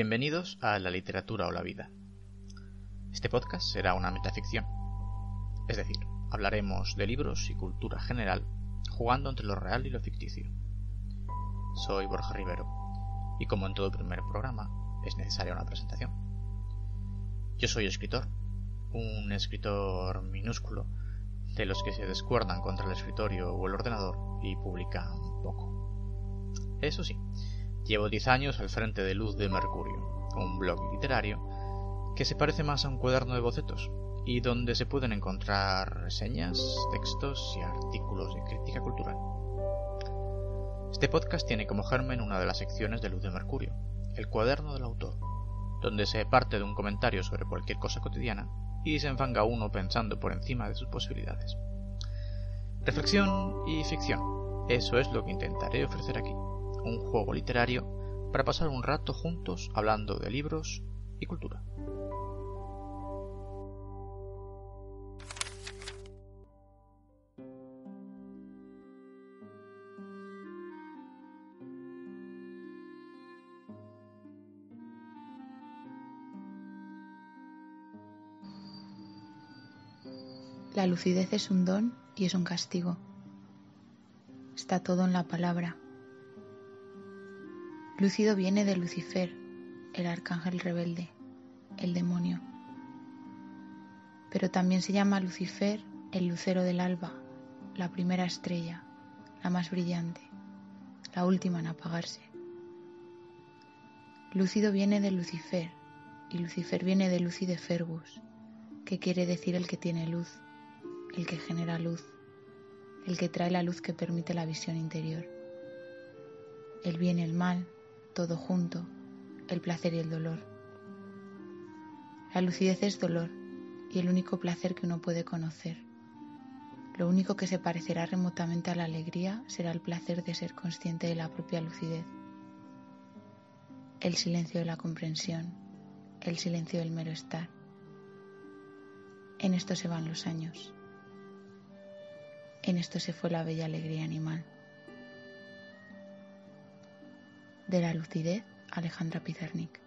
Bienvenidos a La literatura o la vida. Este podcast será una metaficción. Es decir, hablaremos de libros y cultura general, jugando entre lo real y lo ficticio. Soy Borja Rivero, y como en todo primer programa, es necesaria una presentación. Yo soy escritor, un escritor minúsculo, de los que se descuerdan contra el escritorio o el ordenador y publican poco. Eso sí, Llevo 10 años al frente de Luz de Mercurio, un blog literario que se parece más a un cuaderno de bocetos y donde se pueden encontrar reseñas, textos y artículos de crítica cultural. Este podcast tiene como germen una de las secciones de Luz de Mercurio, el cuaderno del autor, donde se parte de un comentario sobre cualquier cosa cotidiana y se enfanga uno pensando por encima de sus posibilidades. Reflexión y ficción, eso es lo que intentaré ofrecer aquí un juego literario para pasar un rato juntos hablando de libros y cultura. La lucidez es un don y es un castigo. Está todo en la palabra. Lúcido viene de Lucifer, el arcángel rebelde, el demonio. Pero también se llama Lucifer el lucero del alba, la primera estrella, la más brillante, la última en apagarse. Lúcido viene de Lucifer y Lucifer viene de Luci de Fergus, que quiere decir el que tiene luz, el que genera luz, el que trae la luz que permite la visión interior. El bien y el mal, todo junto, el placer y el dolor. La lucidez es dolor y el único placer que uno puede conocer. Lo único que se parecerá remotamente a la alegría será el placer de ser consciente de la propia lucidez. El silencio de la comprensión, el silencio del mero estar. En esto se van los años. En esto se fue la bella alegría animal. De la lucidez, Alejandra Pizarnik.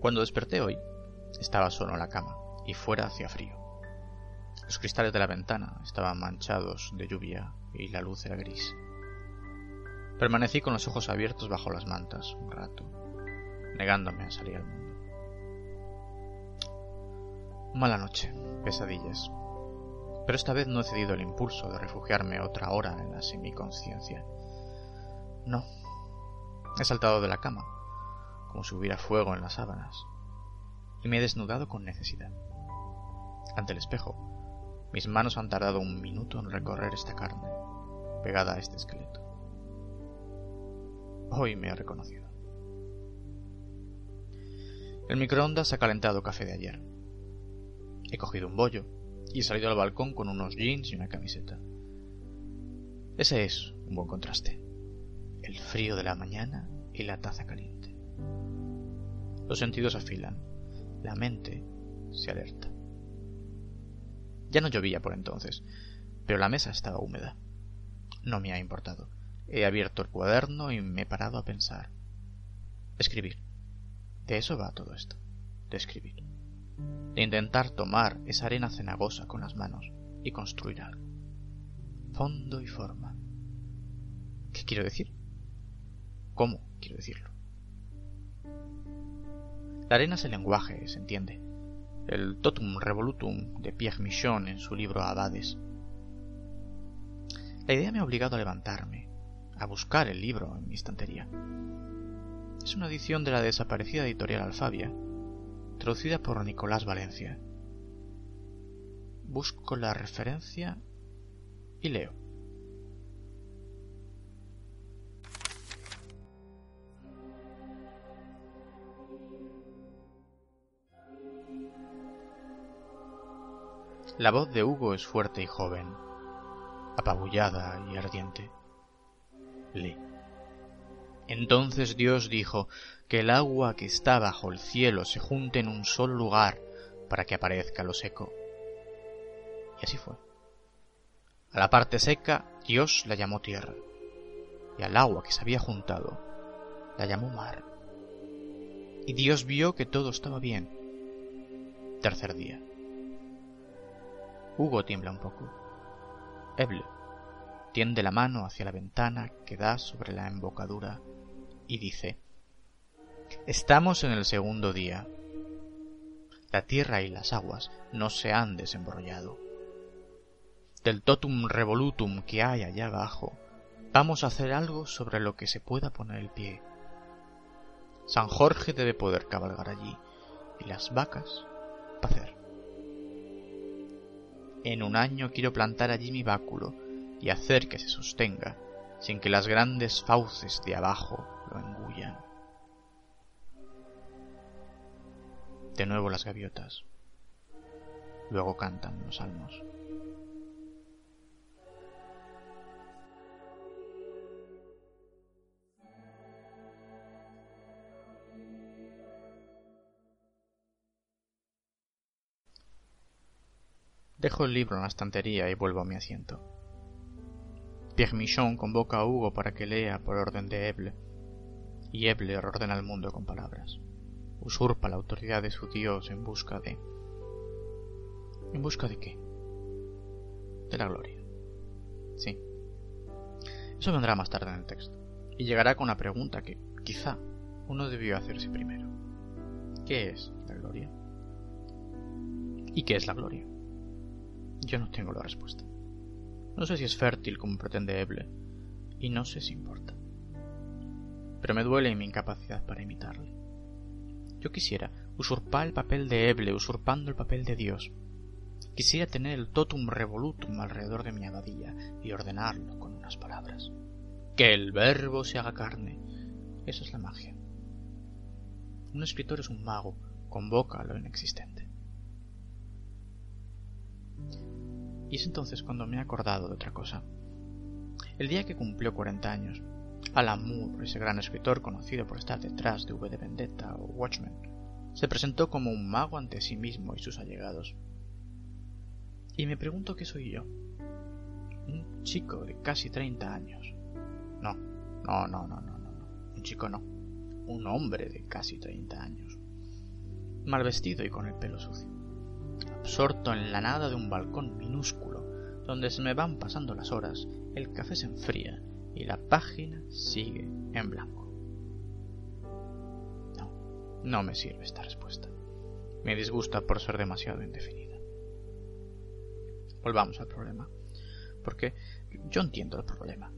Cuando desperté hoy, estaba solo en la cama y fuera hacía frío. Los cristales de la ventana estaban manchados de lluvia y la luz era gris. Permanecí con los ojos abiertos bajo las mantas un rato, negándome a salir al mundo. Mala noche, pesadillas. Pero esta vez no he cedido el impulso de refugiarme otra hora en la semiconsciencia. No. He saltado de la cama, como si hubiera fuego en las sábanas, y me he desnudado con necesidad ante el espejo. Mis manos han tardado un minuto en recorrer esta carne, pegada a este esqueleto. Hoy me ha reconocido. El microondas ha calentado café de ayer. He cogido un bollo y he salido al balcón con unos jeans y una camiseta. Ese es un buen contraste. El frío de la mañana y la taza caliente. Los sentidos afilan, la mente se alerta. Ya no llovía por entonces, pero la mesa estaba húmeda. No me ha importado. He abierto el cuaderno y me he parado a pensar. Escribir. De eso va todo esto. De escribir. De intentar tomar esa arena cenagosa con las manos y construir algo. Fondo y forma. ¿Qué quiero decir? ¿Cómo quiero decirlo? La arena es el lenguaje, se entiende el Totum Revolutum de Pierre Michon en su libro Abades. La idea me ha obligado a levantarme, a buscar el libro en mi estantería. Es una edición de la desaparecida editorial Alfabia, traducida por Nicolás Valencia. Busco la referencia y leo. La voz de Hugo es fuerte y joven, apabullada y ardiente. Lee. Entonces Dios dijo que el agua que está bajo el cielo se junte en un solo lugar para que aparezca lo seco. Y así fue. A la parte seca Dios la llamó tierra, y al agua que se había juntado la llamó mar. Y Dios vio que todo estaba bien. Tercer día. Hugo tiembla un poco. Eble tiende la mano hacia la ventana que da sobre la embocadura y dice Estamos en el segundo día. La tierra y las aguas no se han desembrollado. Del totum revolutum que hay allá abajo, vamos a hacer algo sobre lo que se pueda poner el pie. San Jorge debe poder cabalgar allí, y las vacas pacer. En un año quiero plantar allí mi báculo y hacer que se sostenga, sin que las grandes fauces de abajo lo engullan. De nuevo las gaviotas. Luego cantan los salmos. Dejo el libro en la estantería y vuelvo a mi asiento. Pierre Michon convoca a Hugo para que lea por orden de Eble, y Eble ordena al mundo con palabras. Usurpa la autoridad de su Dios en busca de... ¿En busca de qué? De la gloria. Sí. Eso vendrá más tarde en el texto, y llegará con una pregunta que, quizá, uno debió hacerse primero. ¿Qué es la gloria? ¿Y qué es la gloria? Yo no tengo la respuesta. No sé si es fértil como pretende Eble, y no sé si importa. Pero me duele mi incapacidad para imitarle. Yo quisiera usurpar el papel de Eble usurpando el papel de Dios. Quisiera tener el totum revolutum alrededor de mi abadía y ordenarlo con unas palabras. Que el verbo se haga carne. Eso es la magia. Un escritor es un mago, convoca lo inexistente. Y es entonces cuando me he acordado de otra cosa. El día que cumplió 40 años, Alan Moore, ese gran escritor conocido por estar detrás de V de Vendetta o Watchmen, se presentó como un mago ante sí mismo y sus allegados. Y me pregunto qué soy yo. Un chico de casi 30 años. No, no, no, no, no, no. Un chico no. Un hombre de casi 30 años. Mal vestido y con el pelo sucio absorto en la nada de un balcón minúsculo, donde se me van pasando las horas, el café se enfría y la página sigue en blanco. No, no me sirve esta respuesta. Me disgusta por ser demasiado indefinida. Volvamos al problema. Porque yo entiendo el problema.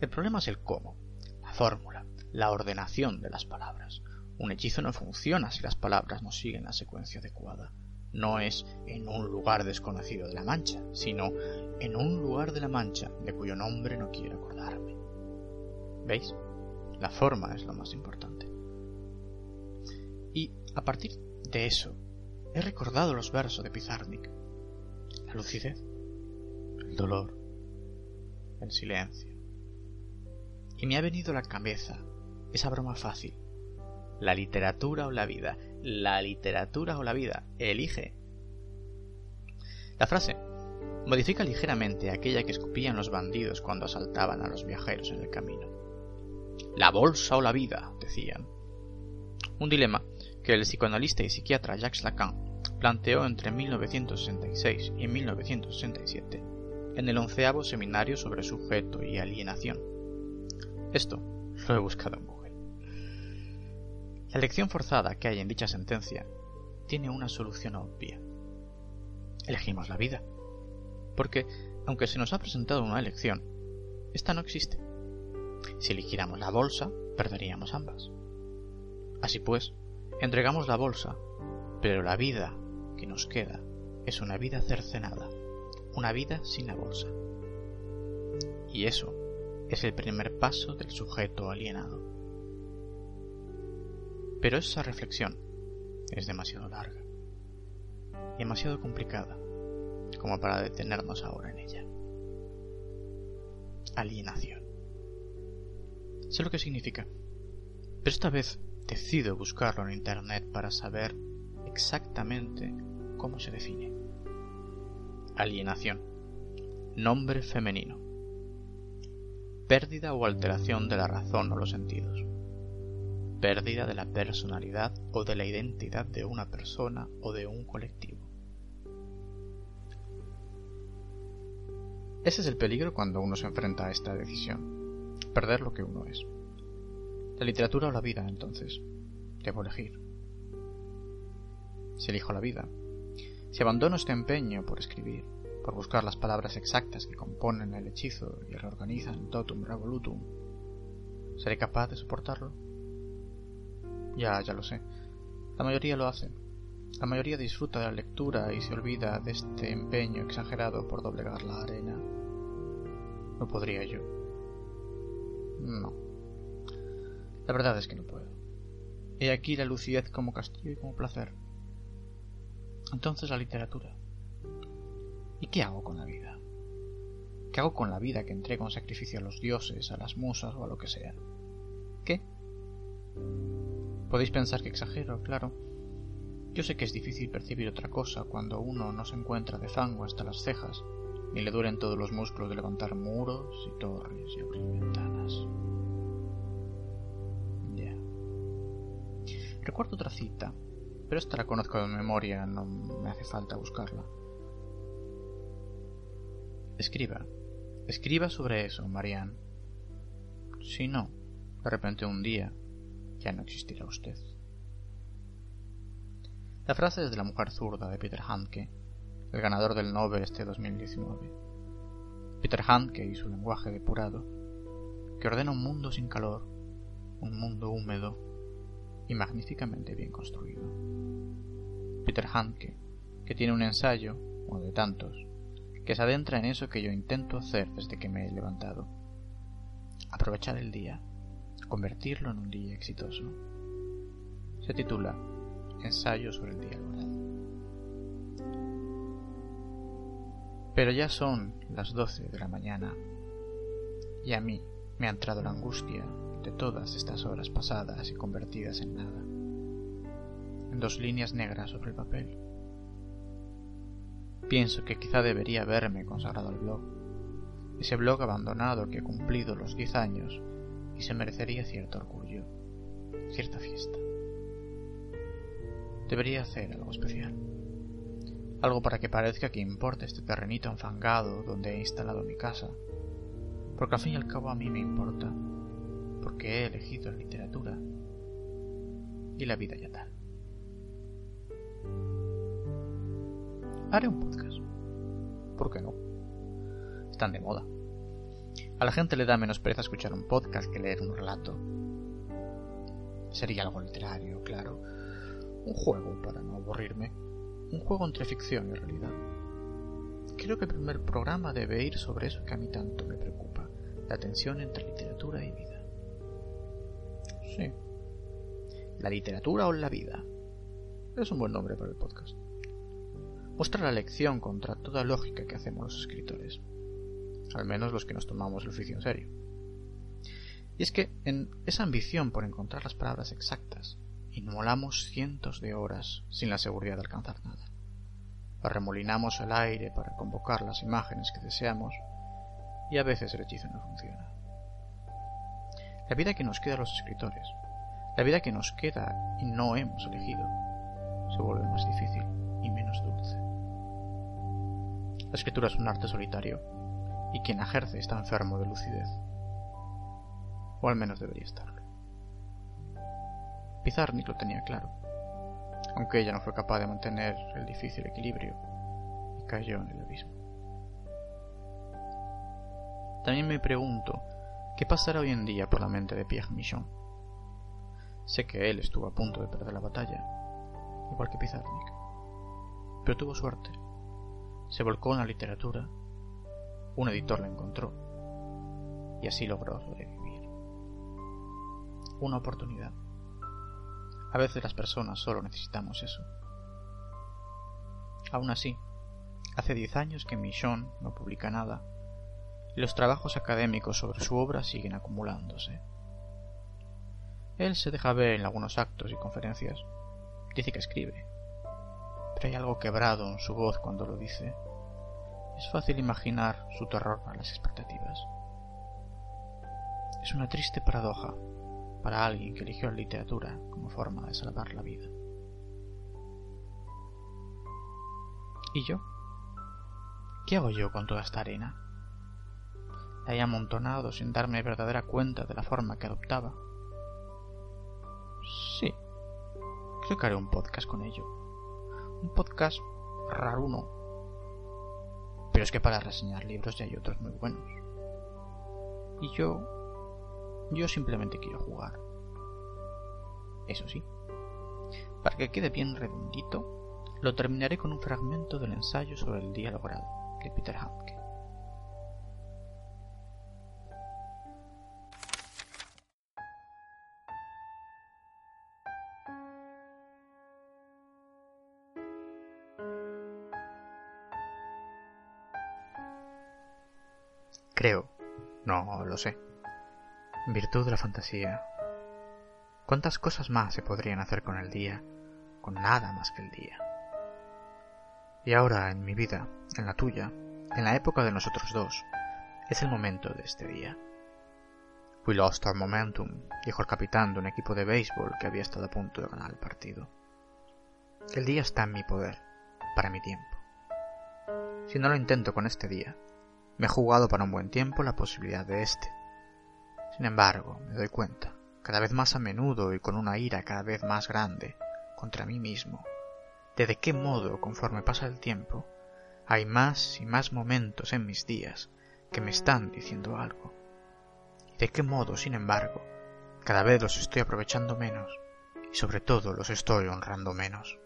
El problema es el cómo, la fórmula, la ordenación de las palabras. Un hechizo no funciona si las palabras no siguen la secuencia adecuada no es en un lugar desconocido de la Mancha, sino en un lugar de la Mancha de cuyo nombre no quiero acordarme. ¿Veis? La forma es lo más importante. Y a partir de eso, he recordado los versos de Pizarnik. La lucidez, el dolor, el silencio. Y me ha venido a la cabeza esa broma fácil. La literatura o la vida la literatura o la vida. Elige. La frase modifica ligeramente aquella que escupían los bandidos cuando asaltaban a los viajeros en el camino. La bolsa o la vida, decían. Un dilema que el psicoanalista y psiquiatra Jacques Lacan planteó entre 1966 y 1967 en el onceavo seminario sobre sujeto y alienación. Esto lo he buscado en. La elección forzada que hay en dicha sentencia tiene una solución obvia. Elegimos la vida. Porque, aunque se nos ha presentado una elección, esta no existe. Si eligiéramos la bolsa, perderíamos ambas. Así pues, entregamos la bolsa, pero la vida que nos queda es una vida cercenada, una vida sin la bolsa. Y eso es el primer paso del sujeto alienado. Pero esa reflexión es demasiado larga, demasiado complicada, como para detenernos ahora en ella. Alienación. Sé lo que significa, pero esta vez decido buscarlo en Internet para saber exactamente cómo se define. Alienación. Nombre femenino. Pérdida o alteración de la razón o los sentidos. Pérdida de la personalidad o de la identidad de una persona o de un colectivo. Ese es el peligro cuando uno se enfrenta a esta decisión. Perder lo que uno es. La literatura o la vida, entonces. Debo elegir. Si elijo la vida, si abandono este empeño por escribir, por buscar las palabras exactas que componen el hechizo y reorganizan totum revolutum, ¿seré capaz de soportarlo? Ya, ya lo sé. La mayoría lo hace. La mayoría disfruta de la lectura y se olvida de este empeño exagerado por doblegar la arena. ¿No podría yo? No. La verdad es que no puedo. He aquí la lucidez como castigo y como placer. Entonces la literatura. ¿Y qué hago con la vida? ¿Qué hago con la vida que entrego en sacrificio a los dioses, a las musas o a lo que sea? Podéis pensar que exagero, claro. Yo sé que es difícil percibir otra cosa cuando uno no se encuentra de fango hasta las cejas, ni le duelen todos los músculos de levantar muros y torres y abrir ventanas. Ya. Recuerdo otra cita, pero esta la conozco de memoria, no me hace falta buscarla. Escriba, escriba sobre eso, Marianne. Si no, de repente un día ya no existirá usted. La frase es de la mujer zurda de Peter Handke, el ganador del Nobel este 2019. Peter Handke y su lenguaje depurado, que ordena un mundo sin calor, un mundo húmedo y magníficamente bien construido. Peter Handke, que tiene un ensayo, uno de tantos, que se adentra en eso que yo intento hacer desde que me he levantado. Aprovechar el día, convertirlo en un día exitoso. Se titula Ensayo sobre el día laboral. Pero ya son las doce de la mañana y a mí me ha entrado la angustia de todas estas horas pasadas y convertidas en nada, en dos líneas negras sobre el papel. Pienso que quizá debería haberme consagrado al blog, ese blog abandonado que cumplido los diez años y se merecería cierto orgullo, cierta fiesta. Debería hacer algo especial. Algo para que parezca que importa este terrenito enfangado donde he instalado mi casa. Porque al fin y al cabo a mí me importa. Porque he elegido la literatura. Y la vida ya tal. Haré un podcast. ¿Por qué no? Están de moda. A la gente le da menos pereza escuchar un podcast que leer un relato. Sería algo literario, claro. Un juego para no aburrirme un juego entre ficción y realidad. Creo que el primer programa debe ir sobre eso que a mí tanto me preocupa, la tensión entre literatura y vida. Sí. La literatura o la vida. Es un buen nombre para el podcast. Muestra la lección contra toda lógica que hacemos los escritores, al menos los que nos tomamos el oficio en serio. Y es que en esa ambición por encontrar las palabras exactas, Inmolamos cientos de horas sin la seguridad de alcanzar nada. Arremolinamos el aire para convocar las imágenes que deseamos y a veces el hechizo no funciona. La vida que nos queda a los escritores, la vida que nos queda y no hemos elegido, se vuelve más difícil y menos dulce. La escritura es un arte solitario y quien ejerce está enfermo de lucidez. O al menos debería estarlo. Pizarnik lo tenía claro, aunque ella no fue capaz de mantener el difícil equilibrio y cayó en el abismo. También me pregunto qué pasará hoy en día por la mente de Pierre Michon. Sé que él estuvo a punto de perder la batalla, igual que Pizarnik, pero tuvo suerte. Se volcó en la literatura, un editor la encontró y así logró sobrevivir. Una oportunidad. A veces las personas solo necesitamos eso. Aún así, Hace diez años que Michon no publica nada y los trabajos académicos sobre su obra siguen acumulándose. Él se deja ver en algunos actos y conferencias. Dice que escribe, pero hay algo quebrado en su voz cuando lo dice. Es fácil imaginar su terror a las expectativas. Es una triste paradoja para alguien que eligió la literatura como forma de salvar la vida. ¿Y yo? ¿Qué hago yo con toda esta arena? La he amontonado sin darme verdadera cuenta de la forma que adoptaba. Sí, creo que haré un podcast con ello. Un podcast raruno. Pero es que para reseñar libros ya hay otros muy buenos. Y yo... Yo simplemente quiero jugar. Eso sí. Para que quede bien redondito, lo terminaré con un fragmento del ensayo sobre el día logrado de Peter Handke. Creo, no lo sé. Virtud de la fantasía. ¿Cuántas cosas más se podrían hacer con el día, con nada más que el día? Y ahora, en mi vida, en la tuya, en la época de nosotros dos, es el momento de este día. We lost our momentum, dijo el capitán de un equipo de béisbol que había estado a punto de ganar el partido. El día está en mi poder, para mi tiempo. Si no lo intento con este día, me he jugado para un buen tiempo la posibilidad de este. Sin embargo, me doy cuenta, cada vez más a menudo y con una ira cada vez más grande, contra mí mismo, de de qué modo, conforme pasa el tiempo, hay más y más momentos en mis días que me están diciendo algo. Y de qué modo, sin embargo, cada vez los estoy aprovechando menos y sobre todo los estoy honrando menos.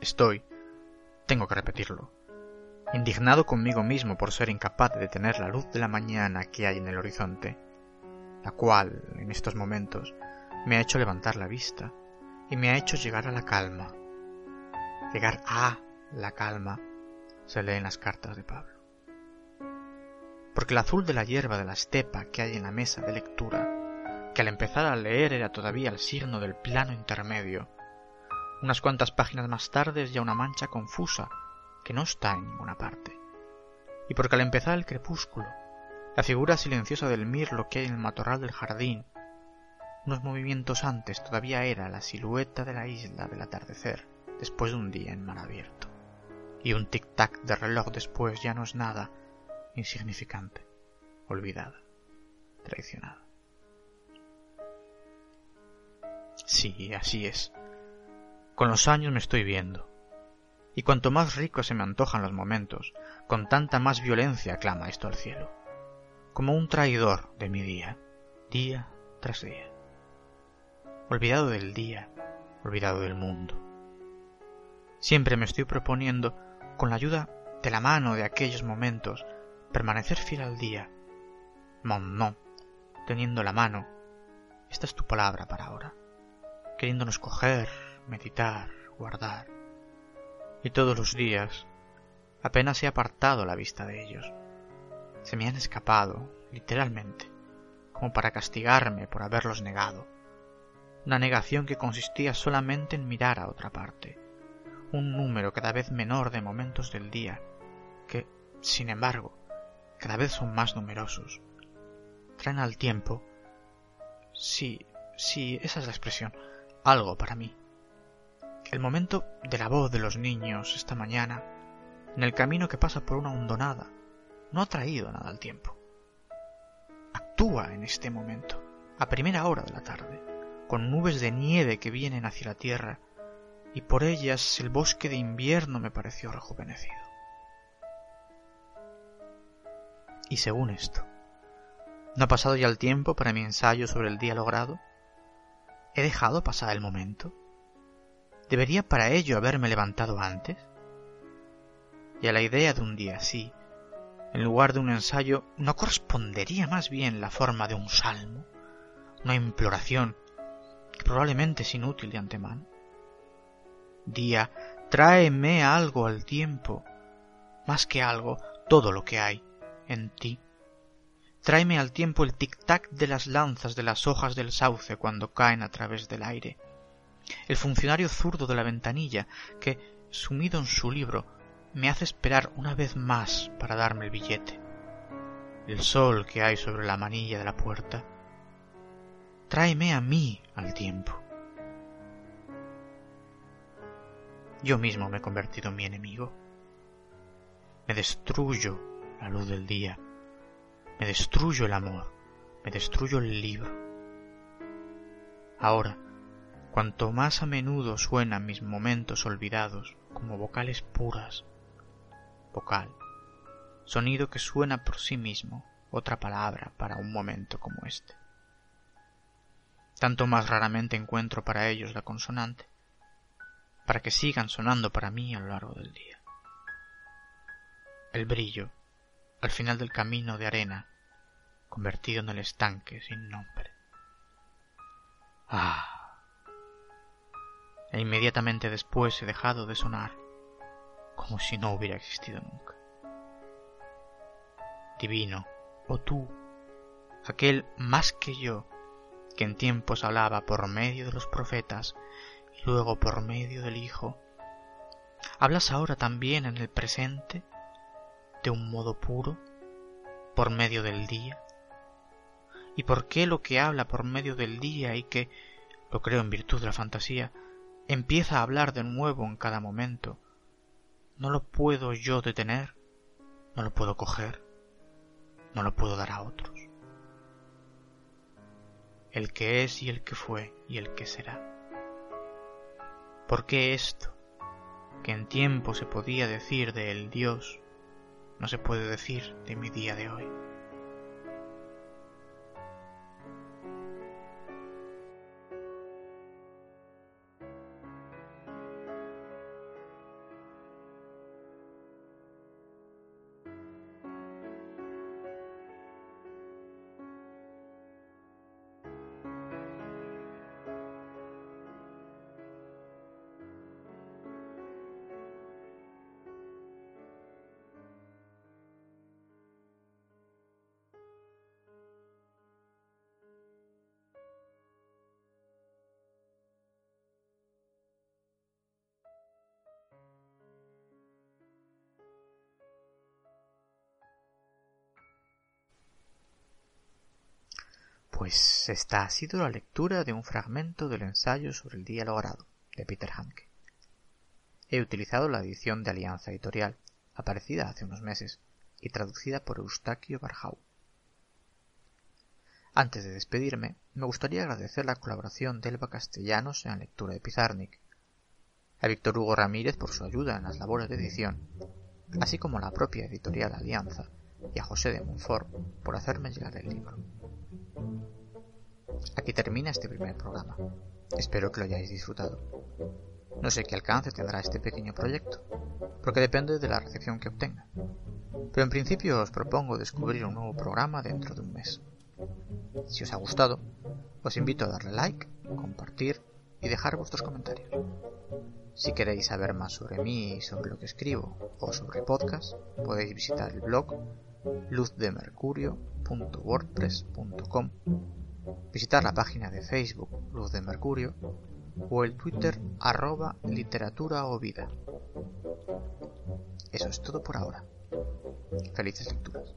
Estoy, tengo que repetirlo, indignado conmigo mismo por ser incapaz de detener la luz de la mañana que hay en el horizonte, la cual, en estos momentos, me ha hecho levantar la vista y me ha hecho llegar a la calma. Llegar a la calma se lee en las cartas de Pablo. Porque el azul de la hierba de la estepa que hay en la mesa de lectura, que al empezar a leer era todavía el signo del plano intermedio, unas cuantas páginas más tarde ya una mancha confusa que no está en ninguna parte. Y porque al empezar el crepúsculo, la figura silenciosa del mirlo que hay en el matorral del jardín, unos movimientos antes todavía era la silueta de la isla del atardecer después de un día en mar abierto. Y un tic-tac de reloj después ya no es nada, insignificante, olvidada, traicionada. Sí, así es. Con los años me estoy viendo, y cuanto más rico se me antojan los momentos, con tanta más violencia clama esto al cielo, como un traidor de mi día, día tras día. Olvidado del día, olvidado del mundo. Siempre me estoy proponiendo, con la ayuda de la mano de aquellos momentos, permanecer fiel al día. Mon no, teniendo la mano, esta es tu palabra para ahora, queriéndonos coger, meditar, guardar y todos los días apenas he apartado la vista de ellos. Se me han escapado, literalmente, como para castigarme por haberlos negado. Una negación que consistía solamente en mirar a otra parte, un número cada vez menor de momentos del día, que, sin embargo, cada vez son más numerosos. Traen al tiempo, sí, sí, esa es la expresión, algo para mí. El momento de la voz de los niños esta mañana, en el camino que pasa por una hondonada, no ha traído nada al tiempo. Actúa en este momento, a primera hora de la tarde, con nubes de nieve que vienen hacia la tierra, y por ellas el bosque de invierno me pareció rejuvenecido. Y según esto, ¿no ha pasado ya el tiempo para mi ensayo sobre el día logrado? ¿He dejado pasar el momento? ¿Debería para ello haberme levantado antes? Y a la idea de un día así, en lugar de un ensayo, ¿no correspondería más bien la forma de un salmo? Una imploración que probablemente es inútil de antemano. Día Tráeme algo al tiempo, más que algo, todo lo que hay en ti. Tráeme al tiempo el tic-tac de las lanzas de las hojas del sauce cuando caen a través del aire. El funcionario zurdo de la ventanilla que, sumido en su libro, me hace esperar una vez más para darme el billete. El sol que hay sobre la manilla de la puerta. Tráeme a mí al tiempo. Yo mismo me he convertido en mi enemigo. Me destruyo la luz del día me destruyo el amor, me destruyo el libro. Ahora, cuanto más a menudo suenan mis momentos olvidados como vocales puras, vocal, sonido que suena por sí mismo, otra palabra para un momento como este. Tanto más raramente encuentro para ellos la consonante, para que sigan sonando para mí a lo largo del día. El brillo al final del camino de arena, convertido en el estanque sin nombre. Ah. E inmediatamente después he dejado de sonar, como si no hubiera existido nunca. Divino, oh tú, aquel más que yo, que en tiempos hablaba por medio de los profetas y luego por medio del Hijo, ¿hablas ahora también en el presente? de un modo puro por medio del día? ¿Y por qué lo que habla por medio del día y que, lo creo en virtud de la fantasía, empieza a hablar de nuevo en cada momento, no lo puedo yo detener, no lo puedo coger, no lo puedo dar a otros? El que es y el que fue y el que será. ¿Por qué esto, que en tiempo se podía decir de el Dios, no se puede decir de mi día de hoy. Pues esta ha sido la lectura de un fragmento del ensayo sobre el día logrado de Peter Hanke. He utilizado la edición de Alianza Editorial, aparecida hace unos meses y traducida por Eustaquio Barjau. Antes de despedirme, me gustaría agradecer la colaboración de Elba Castellanos en la lectura de Pizarnik, a Víctor Hugo Ramírez por su ayuda en las labores de edición, así como a la propia editorial Alianza y a José de Montfort por hacerme llegar el libro. Aquí termina este primer programa. Espero que lo hayáis disfrutado. No sé qué alcance tendrá este pequeño proyecto, porque depende de la recepción que obtenga. Pero en principio os propongo descubrir un nuevo programa dentro de un mes. Si os ha gustado, os invito a darle like, compartir y dejar vuestros comentarios. Si queréis saber más sobre mí y sobre lo que escribo o sobre podcast, podéis visitar el blog luzdemercurio.wordpress.com visitar la página de Facebook Luz de Mercurio o el Twitter arroba literatura o vida. Eso es todo por ahora. Felices lecturas.